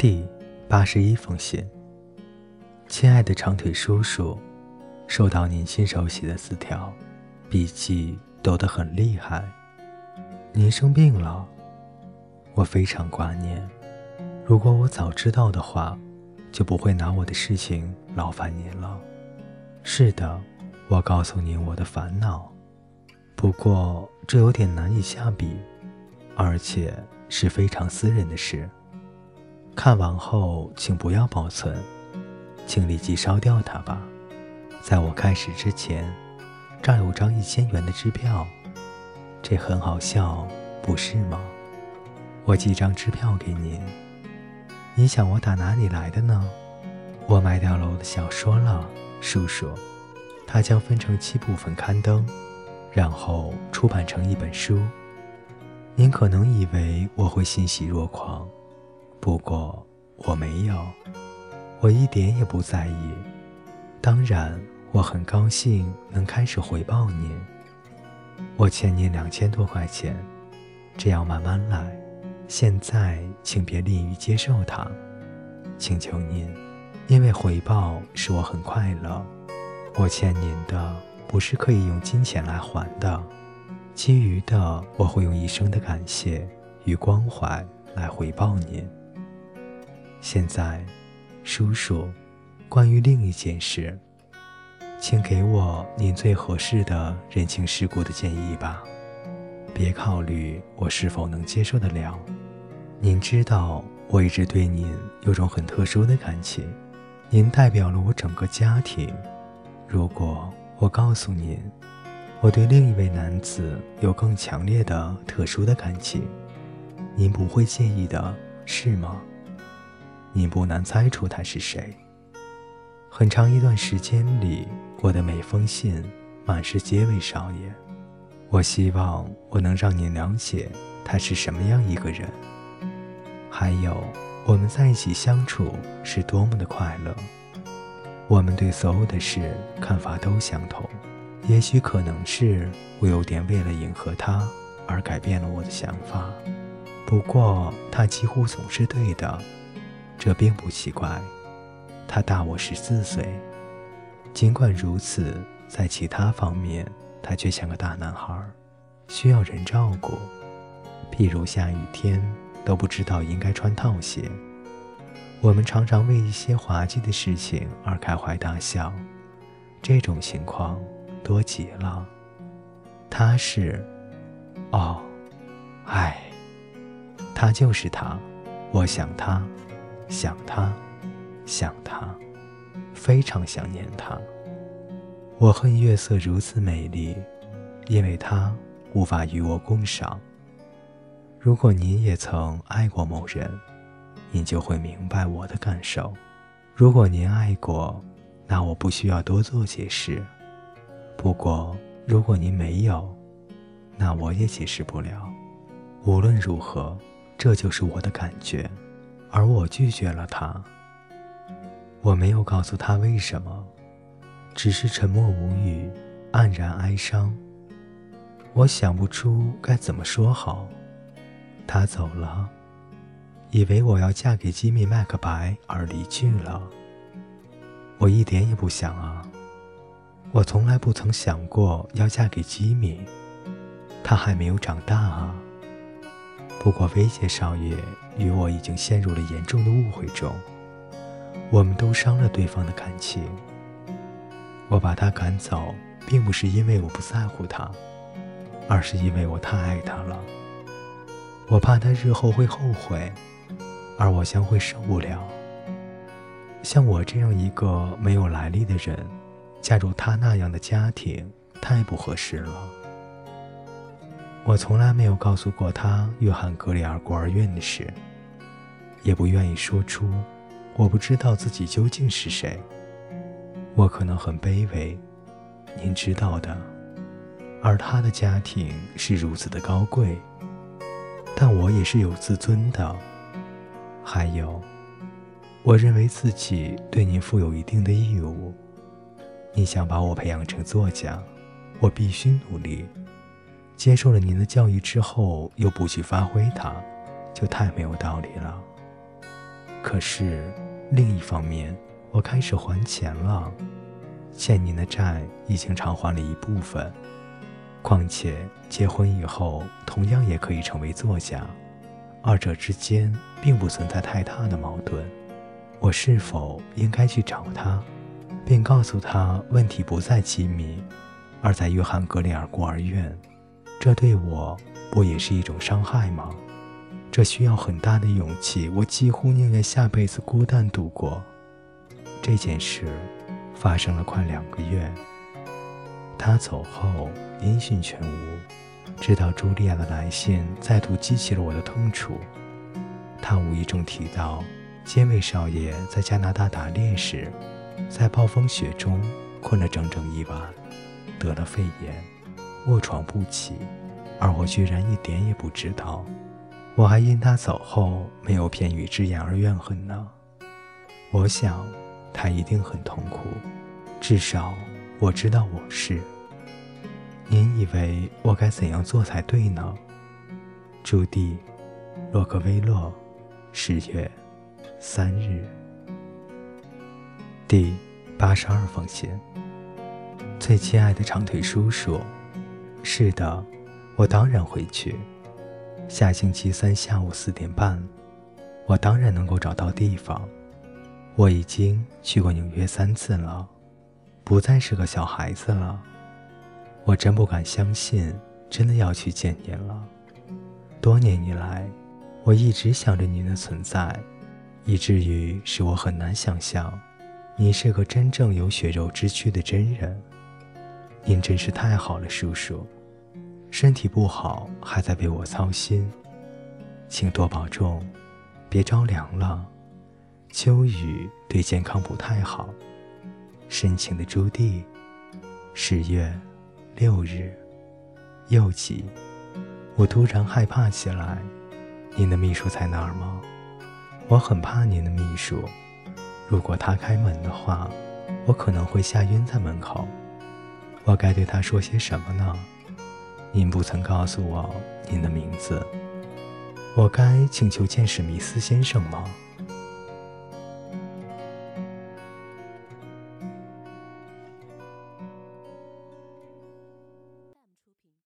第八十一封信，亲爱的长腿叔叔，收到您亲手写的字条，笔记抖得很厉害。您生病了，我非常挂念。如果我早知道的话，就不会拿我的事情劳烦您了。是的，我告诉您我的烦恼，不过这有点难以下笔，而且是非常私人的事。看完后，请不要保存，请立即烧掉它吧。在我开始之前，这儿有张一千元的支票，这很好笑，不是吗？我寄张支票给您。你想我打哪里来的呢？我卖掉了我的小说了，叔叔。它将分成七部分刊登，然后出版成一本书。您可能以为我会欣喜若狂。不过我没有，我一点也不在意。当然，我很高兴能开始回报您。我欠您两千多块钱，这样慢慢来。现在，请别吝于接受它，请求您，因为回报使我很快乐。我欠您的不是可以用金钱来还的，其余的我会用一生的感谢与关怀来回报您。现在，叔叔，关于另一件事，请给我您最合适的人情世故的建议吧。别考虑我是否能接受得了。您知道，我一直对您有种很特殊的感情，您代表了我整个家庭。如果我告诉您，我对另一位男子有更强烈的、特殊的感情，您不会介意的，是吗？你不难猜出他是谁。很长一段时间里，我的每封信满是皆为少爷。我希望我能让你了解他是什么样一个人，还有我们在一起相处是多么的快乐。我们对所有的事看法都相同。也许可能是我有点为了迎合他而改变了我的想法，不过他几乎总是对的。这并不奇怪，他大我十四岁。尽管如此，在其他方面，他却像个大男孩，需要人照顾。譬如下雨天都不知道应该穿套鞋。我们常常为一些滑稽的事情而开怀大笑，这种情况多极了。他是，哦，唉，他就是他，我想他。想他，想他，非常想念他。我恨月色如此美丽，因为它无法与我共赏。如果您也曾爱过某人，您就会明白我的感受。如果您爱过，那我不需要多做解释。不过，如果您没有，那我也解释不了。无论如何，这就是我的感觉。而我拒绝了他。我没有告诉他为什么，只是沉默无语，黯然哀伤。我想不出该怎么说好。他走了，以为我要嫁给吉米·麦克白而离去了。我一点也不想啊！我从来不曾想过要嫁给吉米，他还没有长大啊。不过，威杰少爷与我已经陷入了严重的误会中，我们都伤了对方的感情。我把他赶走，并不是因为我不在乎他，而是因为我太爱他了。我怕他日后会后悔，而我将会受不了。像我这样一个没有来历的人，嫁入他那样的家庭，太不合适了。我从来没有告诉过他约翰·格里尔孤儿院的事，也不愿意说出我不知道自己究竟是谁。我可能很卑微，您知道的。而他的家庭是如此的高贵，但我也是有自尊的。还有，我认为自己对您负有一定的义务。你想把我培养成作家，我必须努力。接受了您的教育之后，又不去发挥它，就太没有道理了。可是另一方面，我开始还钱了，欠您的债已经偿还了一部分。况且结婚以后，同样也可以成为作家，二者之间并不存在太大的矛盾。我是否应该去找他，并告诉他问题不在机密，而在约翰·格里尔孤儿院？这对我不也是一种伤害吗？这需要很大的勇气，我几乎宁愿下辈子孤单度过。这件事发生了快两个月。他走后音讯全无，直到茱莉亚的来信再度激起了我的痛楚。他无意中提到，监卫少爷在加拿大打猎时，在暴风雪中困了整整一晚，得了肺炎，卧床不起，而我居然一点也不知道。我还因他走后没有片语之言而怨恨呢。我想，他一定很痛苦，至少。我知道我是。您以为我该怎样做才对呢？朱棣，洛克威洛，十月三日。第八十二封信。最亲爱的长腿叔叔，是的，我当然会去。下星期三下午四点半，我当然能够找到地方。我已经去过纽约三次了。不再是个小孩子了，我真不敢相信，真的要去见您了。多年以来，我一直想着您的存在，以至于使我很难想象，你是个真正有血肉之躯的真人。您真是太好了，叔叔。身体不好，还在为我操心，请多保重，别着凉了。秋雨对健康不太好。深情的朱棣，十月六日，又急。我突然害怕起来。您的秘书在哪儿吗？我很怕您的秘书。如果他开门的话，我可能会吓晕在门口。我该对他说些什么呢？您不曾告诉我您的名字。我该请求见史密斯先生吗？